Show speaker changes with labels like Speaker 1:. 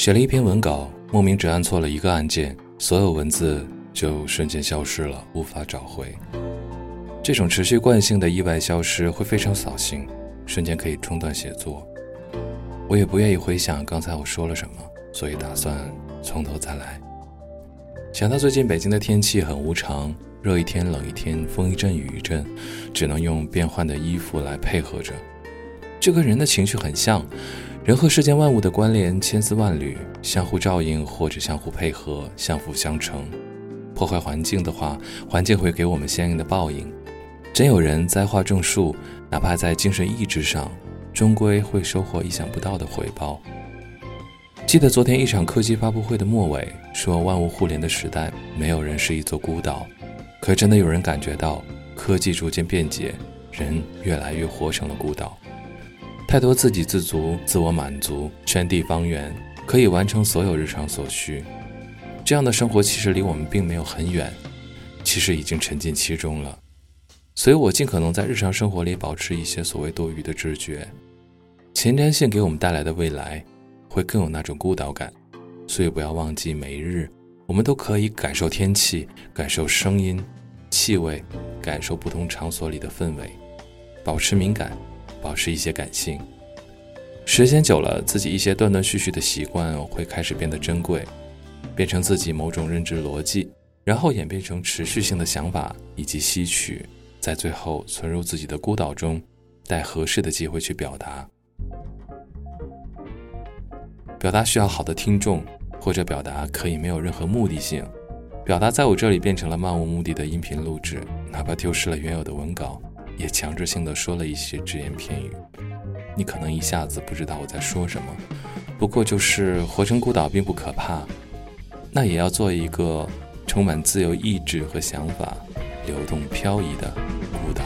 Speaker 1: 写了一篇文稿，莫名只按错了一个按键，所有文字就瞬间消失了，无法找回。这种持续惯性的意外消失会非常扫兴，瞬间可以中断写作。我也不愿意回想刚才我说了什么，所以打算从头再来。想到最近北京的天气很无常，热一天冷一天，风一阵雨一阵，只能用变换的衣服来配合着。这跟人的情绪很像，人和世间万物的关联千丝万缕，相互照应或者相互配合，相辅相成。破坏环境的话，环境会给我们相应的报应。真有人栽花种树，哪怕在精神意志上，终归会收获意想不到的回报。记得昨天一场科技发布会的末尾说：“万物互联的时代，没有人是一座孤岛。”可真的有人感觉到，科技逐渐便捷，人越来越活成了孤岛。太多自给自足、自我满足、圈地方圆，可以完成所有日常所需。这样的生活其实离我们并没有很远，其实已经沉浸其中了。所以我尽可能在日常生活里保持一些所谓多余的知觉。前瞻性给我们带来的未来。会更有那种孤岛感，所以不要忘记，每日我们都可以感受天气，感受声音、气味，感受不同场所里的氛围，保持敏感，保持一些感性。时间久了，自己一些断断续续的习惯会开始变得珍贵，变成自己某种认知逻辑，然后演变成持续性的想法以及吸取，在最后存入自己的孤岛中，待合适的机会去表达。表达需要好的听众，或者表达可以没有任何目的性。表达在我这里变成了漫无目的的音频录制，哪怕丢失了原有的文稿，也强制性的说了一些只言片语。你可能一下子不知道我在说什么，不过就是活成孤岛并不可怕，那也要做一个充满自由意志和想法、流动漂移的孤岛。